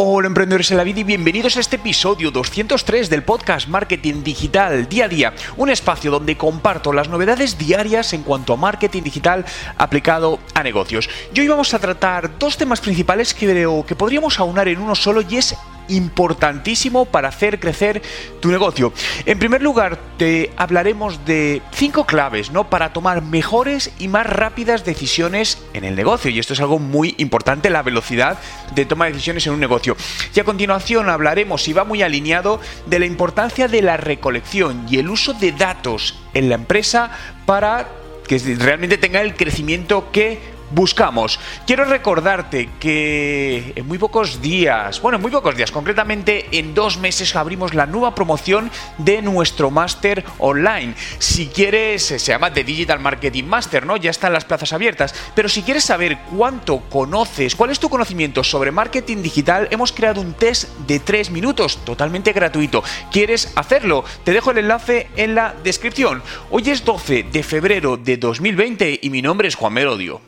Hola emprendedores en la vida y bienvenidos a este episodio 203 del podcast Marketing Digital Día a Día, un espacio donde comparto las novedades diarias en cuanto a marketing digital aplicado a negocios. Y hoy vamos a tratar dos temas principales que creo que podríamos aunar en uno solo y es importantísimo para hacer crecer tu negocio. En primer lugar, te hablaremos de cinco claves, ¿no? Para tomar mejores y más rápidas decisiones en el negocio. Y esto es algo muy importante, la velocidad de toma de decisiones en un negocio. Y a continuación hablaremos, y va muy alineado, de la importancia de la recolección y el uso de datos en la empresa para que realmente tenga el crecimiento que buscamos. Quiero recordarte que en muy pocos días, bueno, en muy pocos días, concretamente en dos meses abrimos la nueva promoción de nuestro máster online. Si quieres, se llama The Digital Marketing Master, ¿no? Ya están las plazas abiertas. Pero si quieres saber cuánto conoces, cuál es tu conocimiento sobre marketing digital, hemos creado un test de tres minutos, totalmente gratuito. ¿Quieres hacerlo? Te dejo el enlace en la descripción. Hoy es 12 de febrero de 2020 y mi nombre es Juan Merodio.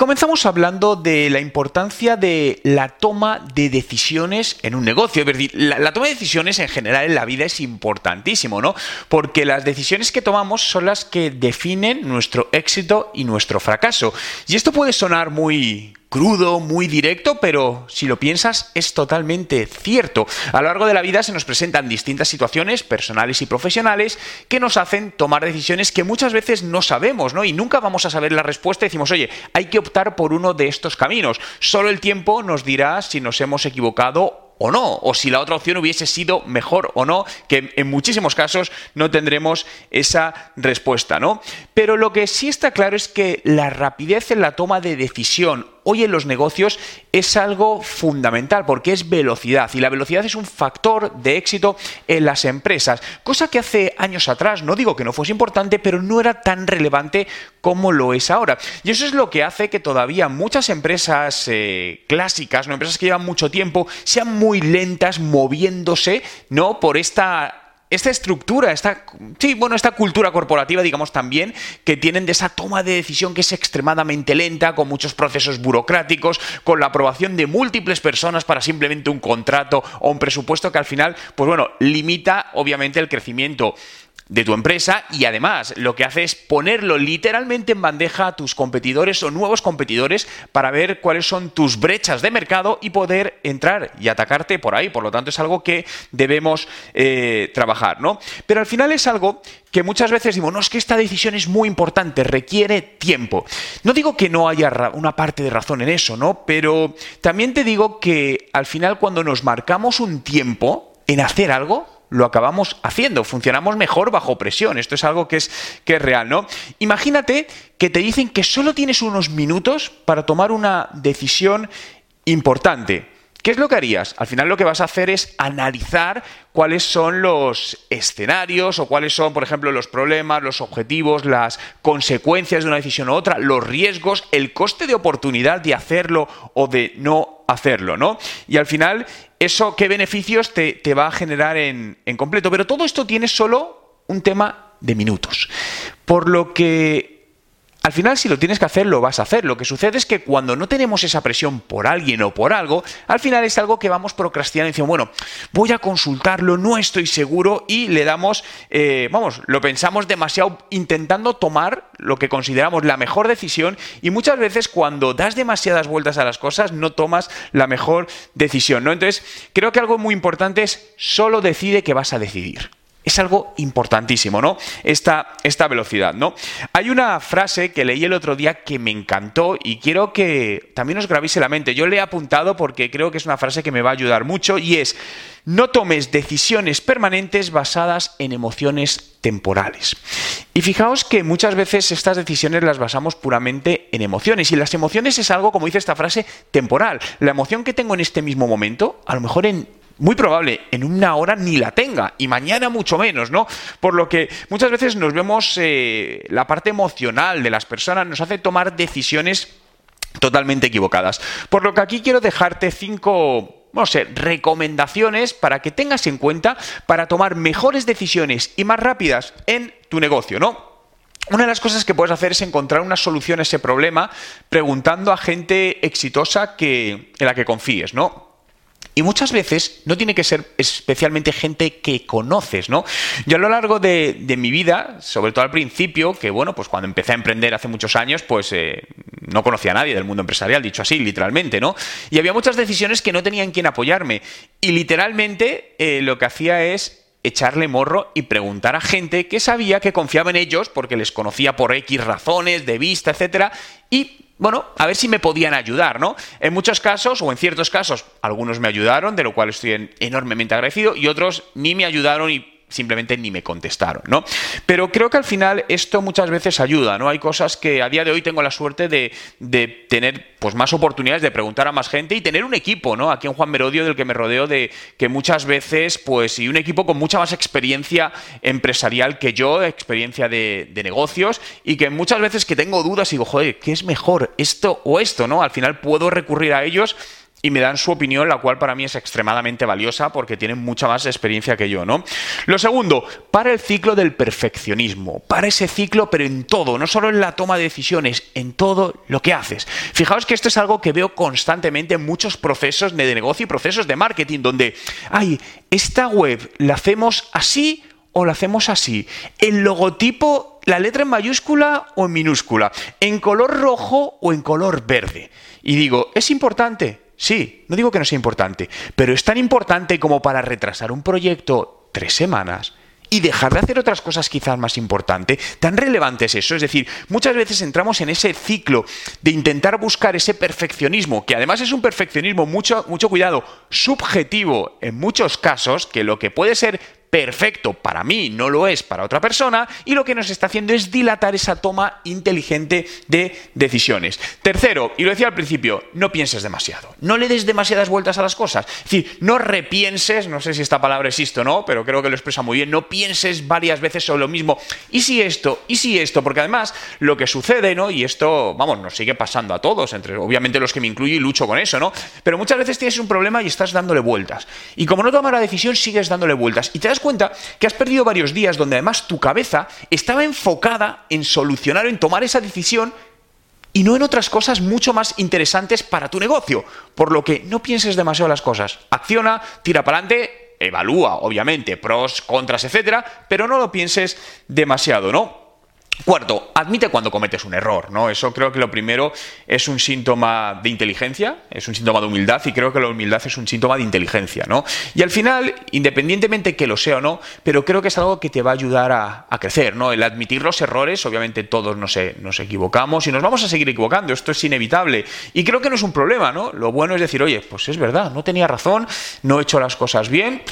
Comenzamos hablando de la importancia de la toma de decisiones en un negocio. Es decir, la, la, toma de decisiones en general en la vida es importantísimo, ¿no? Porque las decisiones que tomamos son las que definen nuestro éxito y nuestro fracaso. Y esto puede sonar muy crudo, muy directo, pero si lo piensas es totalmente cierto. A lo largo de la vida se nos presentan distintas situaciones personales y profesionales que nos hacen tomar decisiones que muchas veces no sabemos, ¿no? Y nunca vamos a saber la respuesta decimos, oye, hay que optar por uno de estos caminos. Solo el tiempo nos dirá si nos hemos equivocado o no, o si la otra opción hubiese sido mejor o no, que en muchísimos casos no tendremos esa respuesta, ¿no? Pero lo que sí está claro es que la rapidez en la toma de decisión hoy en los negocios es algo fundamental porque es velocidad y la velocidad es un factor de éxito en las empresas, cosa que hace años atrás, no digo que no fuese importante, pero no era tan relevante como lo es ahora. Y eso es lo que hace que todavía muchas empresas eh, clásicas, ¿no? empresas que llevan mucho tiempo, sean muy lentas moviéndose ¿no? por esta esta estructura, esta, sí, bueno, esta cultura corporativa, digamos también, que tienen de esa toma de decisión que es extremadamente lenta, con muchos procesos burocráticos, con la aprobación de múltiples personas para simplemente un contrato o un presupuesto que al final, pues bueno, limita obviamente el crecimiento de tu empresa y además lo que hace es ponerlo literalmente en bandeja a tus competidores o nuevos competidores para ver cuáles son tus brechas de mercado y poder entrar y atacarte por ahí. Por lo tanto, es algo que debemos eh, trabajar, ¿no? Pero al final es algo que muchas veces digo, no, es que esta decisión es muy importante, requiere tiempo. No digo que no haya una parte de razón en eso, ¿no? Pero también te digo que al final cuando nos marcamos un tiempo en hacer algo, lo acabamos haciendo, funcionamos mejor bajo presión. Esto es algo que es, que es real, ¿no? Imagínate que te dicen que solo tienes unos minutos para tomar una decisión importante. ¿Qué es lo que harías? Al final lo que vas a hacer es analizar cuáles son los escenarios o cuáles son, por ejemplo, los problemas, los objetivos, las consecuencias de una decisión u otra, los riesgos, el coste de oportunidad de hacerlo o de no hacerlo, ¿no? Y al final, eso, ¿qué beneficios te, te va a generar en, en completo? Pero todo esto tiene solo un tema de minutos. Por lo que al final, si lo tienes que hacer, lo vas a hacer. Lo que sucede es que cuando no tenemos esa presión por alguien o por algo, al final es algo que vamos procrastinando y decimos, bueno, voy a consultarlo, no estoy seguro y le damos, eh, vamos, lo pensamos demasiado intentando tomar lo que consideramos la mejor decisión y muchas veces cuando das demasiadas vueltas a las cosas no tomas la mejor decisión, ¿no? Entonces, creo que algo muy importante es solo decide que vas a decidir. Es algo importantísimo, ¿no? Esta, esta velocidad, ¿no? Hay una frase que leí el otro día que me encantó y quiero que también os grabéis en la mente. Yo le he apuntado porque creo que es una frase que me va a ayudar mucho y es, no tomes decisiones permanentes basadas en emociones temporales. Y fijaos que muchas veces estas decisiones las basamos puramente en emociones y las emociones es algo, como dice esta frase, temporal. La emoción que tengo en este mismo momento, a lo mejor en muy probable en una hora ni la tenga y mañana mucho menos, ¿no? Por lo que muchas veces nos vemos eh, la parte emocional de las personas nos hace tomar decisiones totalmente equivocadas. Por lo que aquí quiero dejarte cinco no sé, recomendaciones para que tengas en cuenta para tomar mejores decisiones y más rápidas en tu negocio, ¿no? Una de las cosas que puedes hacer es encontrar una solución a ese problema preguntando a gente exitosa que, en la que confíes, ¿no? Y muchas veces no tiene que ser especialmente gente que conoces, ¿no? Yo a lo largo de, mi vida, sobre todo al principio, que bueno, pues cuando empecé a emprender hace muchos años, pues eh, no conocía a nadie del mundo empresarial, dicho así, literalmente, ¿no? Y había muchas decisiones que no tenían quien apoyarme. Y literalmente eh, lo que hacía es echarle morro y preguntar a gente que sabía que confiaba en ellos porque les conocía por X razones, de vista, etcétera, y bueno, a ver si me podían ayudar, ¿no? En muchos casos, o en ciertos casos, algunos me ayudaron, de lo cual estoy enormemente agradecido, y otros ni me ayudaron y simplemente ni me contestaron, ¿no? Pero creo que al final esto muchas veces ayuda, ¿no? Hay cosas que a día de hoy tengo la suerte de, tener pues más oportunidades de preguntar a más gente y tener un equipo, ¿no? Aquí en Juan Merodio del que me rodeo de que muchas veces, pues, y un equipo con mucha más experiencia empresarial que yo, experiencia de, de negocios, y que muchas veces que tengo dudas y digo, joder, ¿qué es mejor? ¿Esto o esto? ¿No? Al final puedo recurrir a ellos y me dan su opinión, la cual para mí es extremadamente valiosa porque tienen mucha más experiencia que yo, ¿no? Lo segundo, para el ciclo del perfeccionismo, para ese ciclo, pero en todo, no solo en la toma de decisiones, en todo lo que haces. Fijaos que esto es algo que veo constantemente en muchos procesos de negocio y procesos de marketing, donde, ay, esta web la hacemos así o la hacemos así. El logotipo, la letra en mayúscula o en minúscula, en color rojo o en color verde. Y digo, ¿es importante? Sí, no digo que no sea importante, pero es tan importante como para retrasar un proyecto tres semanas y dejar de hacer otras cosas quizás más importantes. Tan relevante es eso. Es decir, muchas veces entramos en ese ciclo de intentar buscar ese perfeccionismo, que además es un perfeccionismo, mucho, mucho cuidado, subjetivo en muchos casos, que lo que puede ser perfecto para mí no lo es para otra persona y lo que nos está haciendo es dilatar esa toma inteligente de decisiones. Tercero, y lo decía al principio, no pienses demasiado, no le des demasiadas vueltas a las cosas, es decir, no repienses, no sé si esta palabra existe o no, pero creo que lo expresa muy bien, no pienses varias veces sobre lo mismo, y si esto, y si esto, porque además lo que sucede, ¿no? Y esto, vamos, nos sigue pasando a todos, entre obviamente los que me incluyo y lucho con eso, ¿no? Pero muchas veces tienes un problema y estás dándole vueltas. Y como no tomas la decisión, sigues dándole vueltas. Y te cuenta que has perdido varios días donde además tu cabeza estaba enfocada en solucionar, en tomar esa decisión y no en otras cosas mucho más interesantes para tu negocio. Por lo que no pienses demasiado las cosas. Acciona, tira para adelante, evalúa, obviamente, pros, contras, etcétera, pero no lo pienses demasiado, ¿no? Cuarto, admite cuando cometes un error, ¿no? Eso creo que lo primero es un síntoma de inteligencia, es un síntoma de humildad y creo que la humildad es un síntoma de inteligencia, ¿no? Y al final, independientemente que lo sea o no, pero creo que es algo que te va a ayudar a, crecer, ¿no? El admitir los errores, obviamente todos nos, nos equivocamos y nos vamos a seguir equivocando, esto es inevitable y creo que no es un problema, ¿no? Lo bueno es decir, oye, pues es verdad, no tenía razón, no he hecho las cosas bien,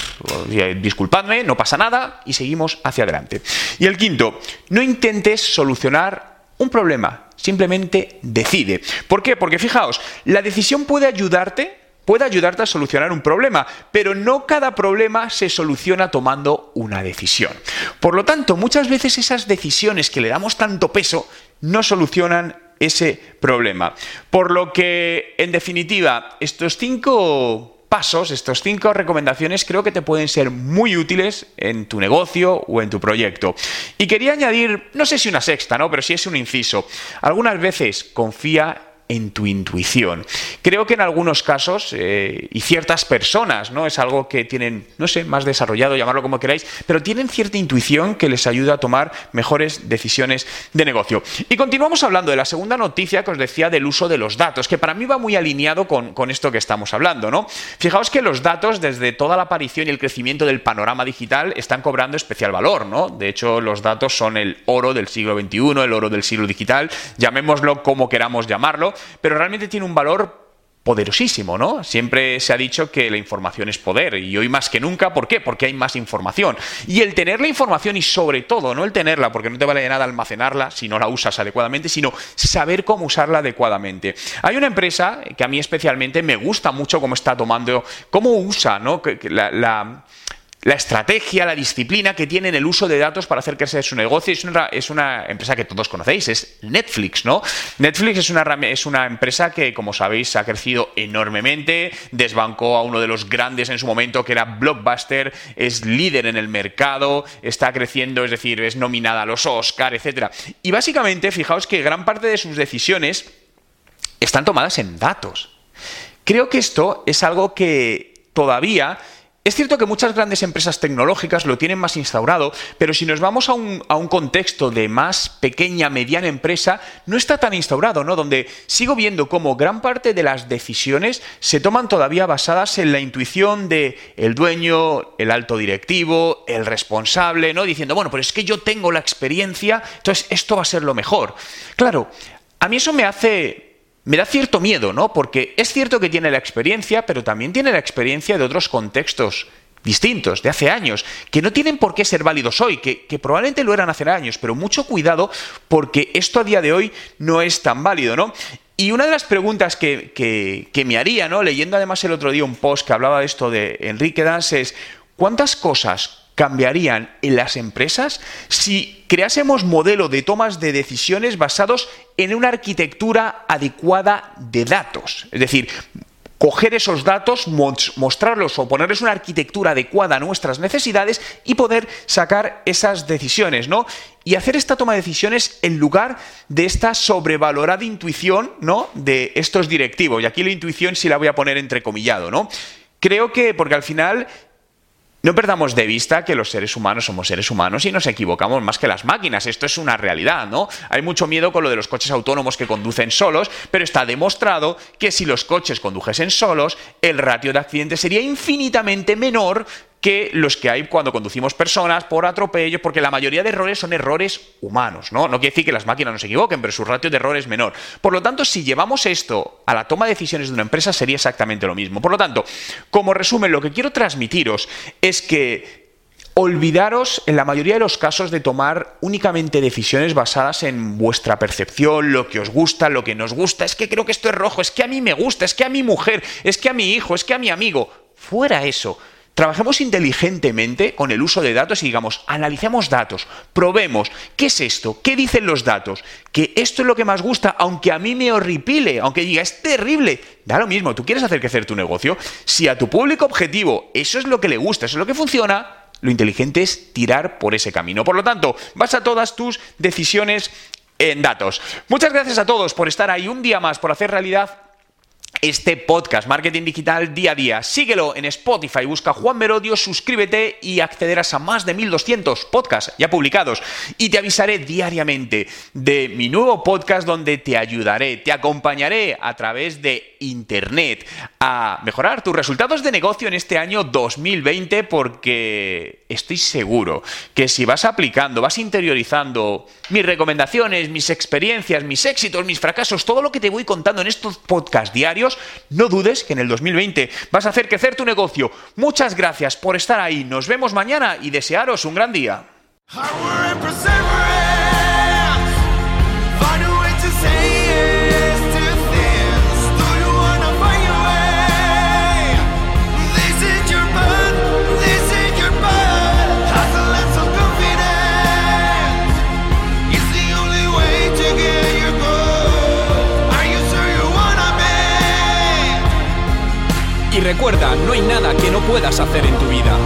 disculpadme, no pasa nada y seguimos hacia adelante. Y el quinto, no intentes solucionar un problema, simplemente decide. ¿Por qué? Porque fijaos, la decisión puede ayudarte, puede ayudarte a solucionar un problema, pero no cada problema se soluciona tomando una decisión. Por lo tanto, muchas veces esas decisiones que le damos tanto peso no solucionan ese problema. Por lo que, en definitiva, estos cinco pasos, estos cinco recomendaciones, creo que te pueden ser muy útiles en tu negocio o en tu proyecto. Y quería añadir, no sé si una sexta, ¿no? Pero si es un inciso. Algunas veces confía en tu intuición. Creo que en algunos casos, eh, y ciertas personas, ¿no? Es algo que tienen, no sé, más desarrollado, llamarlo como queráis, pero tienen cierta intuición que les ayuda a tomar mejores decisiones de negocio. Y continuamos hablando de la segunda noticia que os decía del uso de los datos, que para mí va muy alineado con, con esto que estamos hablando, ¿no? Fijaos que los datos, desde toda la aparición y el crecimiento del panorama digital, están cobrando especial valor, ¿no? De hecho, los datos son el oro del siglo XXI, el oro del siglo digital, llamémoslo como queramos llamarlo, pero realmente tiene un valor poderosísimo, ¿no? Siempre se ha dicho que la información es poder y hoy más que nunca, ¿por qué? Porque hay más información. Y el tener la información y sobre todo, no el tenerla, porque no te vale nada almacenarla si no la usas adecuadamente, sino saber cómo usarla adecuadamente. Hay una empresa que a mí especialmente me gusta mucho cómo está tomando, cómo usa, ¿no? la estrategia, la disciplina que tiene en el uso de datos para hacer crecer su negocio. Es una, es una empresa que todos conocéis, es Netflix, ¿no? Netflix es una, es una empresa que, como sabéis, ha crecido enormemente, desbancó a uno de los grandes en su momento, que era Blockbuster, es líder en el mercado, está creciendo, es decir, es nominada a los Oscar, etc. Y básicamente, fijaos que gran parte de sus decisiones están tomadas en datos. Creo que esto es algo que todavía es cierto que muchas grandes empresas tecnológicas lo tienen más instaurado, pero si nos vamos a un, contexto de más pequeña, mediana empresa, no está tan instaurado, ¿no? Donde sigo viendo cómo gran parte de las decisiones se toman todavía basadas en la intuición de el dueño, el alto directivo, el responsable, ¿no? Diciendo, bueno, pero es que yo tengo la experiencia, entonces esto va a ser lo mejor. Claro, a mí eso me hace me da cierto miedo, ¿no? Porque es cierto que tiene la experiencia, pero también tiene la experiencia de otros contextos distintos, de hace años, que no tienen por qué ser válidos hoy, que, probablemente lo eran hace años, pero mucho cuidado porque esto a día de hoy no es tan válido, ¿no? Y una de las preguntas que, que, me haría, ¿no? Leyendo además el otro día un post que hablaba de esto de Enrique Dance es, ¿cuántas cosas cambiarían en las empresas si creásemos modelo de tomas de decisiones basados en una arquitectura adecuada de datos. Es decir, coger esos datos, mostrarlos o ponerles una arquitectura adecuada a nuestras necesidades y poder sacar esas decisiones, ¿no? Y hacer esta toma de decisiones en lugar de esta sobrevalorada intuición, ¿no? De estos directivos. Y aquí la intuición sí la voy a poner entrecomillado, ¿no? Creo que, porque al final no perdamos de vista que los seres humanos somos seres humanos y nos equivocamos más que las máquinas. Esto es una realidad, ¿no? Hay mucho miedo con lo de los coches autónomos que conducen solos, pero está demostrado que si los coches condujesen solos, el ratio de accidentes sería infinitamente menor que los que hay cuando conducimos personas por atropello, porque la mayoría de errores son errores humanos, ¿no? No quiere decir que las máquinas no se equivoquen, pero su ratio de error es menor. Por lo tanto, si llevamos esto a la toma de decisiones de una empresa, sería exactamente lo mismo. Por lo tanto, como resumen, lo que quiero transmitiros es que olvidaros en la mayoría de los casos de tomar únicamente decisiones basadas en vuestra percepción, lo que os gusta, lo que nos gusta, es que creo que esto es rojo, es que a mí me gusta, es que a mi mujer, es que a mi hijo, es que a mi amigo. Fuera eso. Trabajemos inteligentemente con el uso de datos y digamos, analicemos datos, probemos, ¿qué es esto? ¿Qué dicen los datos? Que esto es lo que más gusta, aunque a mí me horripile, aunque diga, es terrible. Da lo mismo, tú quieres hacer crecer tu negocio. Si a tu público objetivo eso es lo que le gusta, eso es lo que funciona, lo inteligente es tirar por ese camino. Por lo tanto, basa todas tus decisiones en datos. Muchas gracias a todos por estar ahí un día más, por hacer realidad este podcast, Marketing Digital Día a Día. Síguelo en Spotify, busca Juan Merodio, suscríbete y accederás a más de 1200 podcasts ya publicados. Y te avisaré diariamente de mi nuevo podcast donde te ayudaré, te acompañaré a través de Internet a mejorar tus resultados de negocio en este año 2020 porque estoy seguro que si vas aplicando, vas interiorizando mis recomendaciones, mis experiencias, mis éxitos, mis fracasos, todo lo que te voy contando en estos podcasts diarios, no dudes que en el 2020 vas a hacer crecer tu negocio. Muchas gracias por estar ahí. Nos vemos mañana y desearos un gran día. Puedas hacer en tu vida.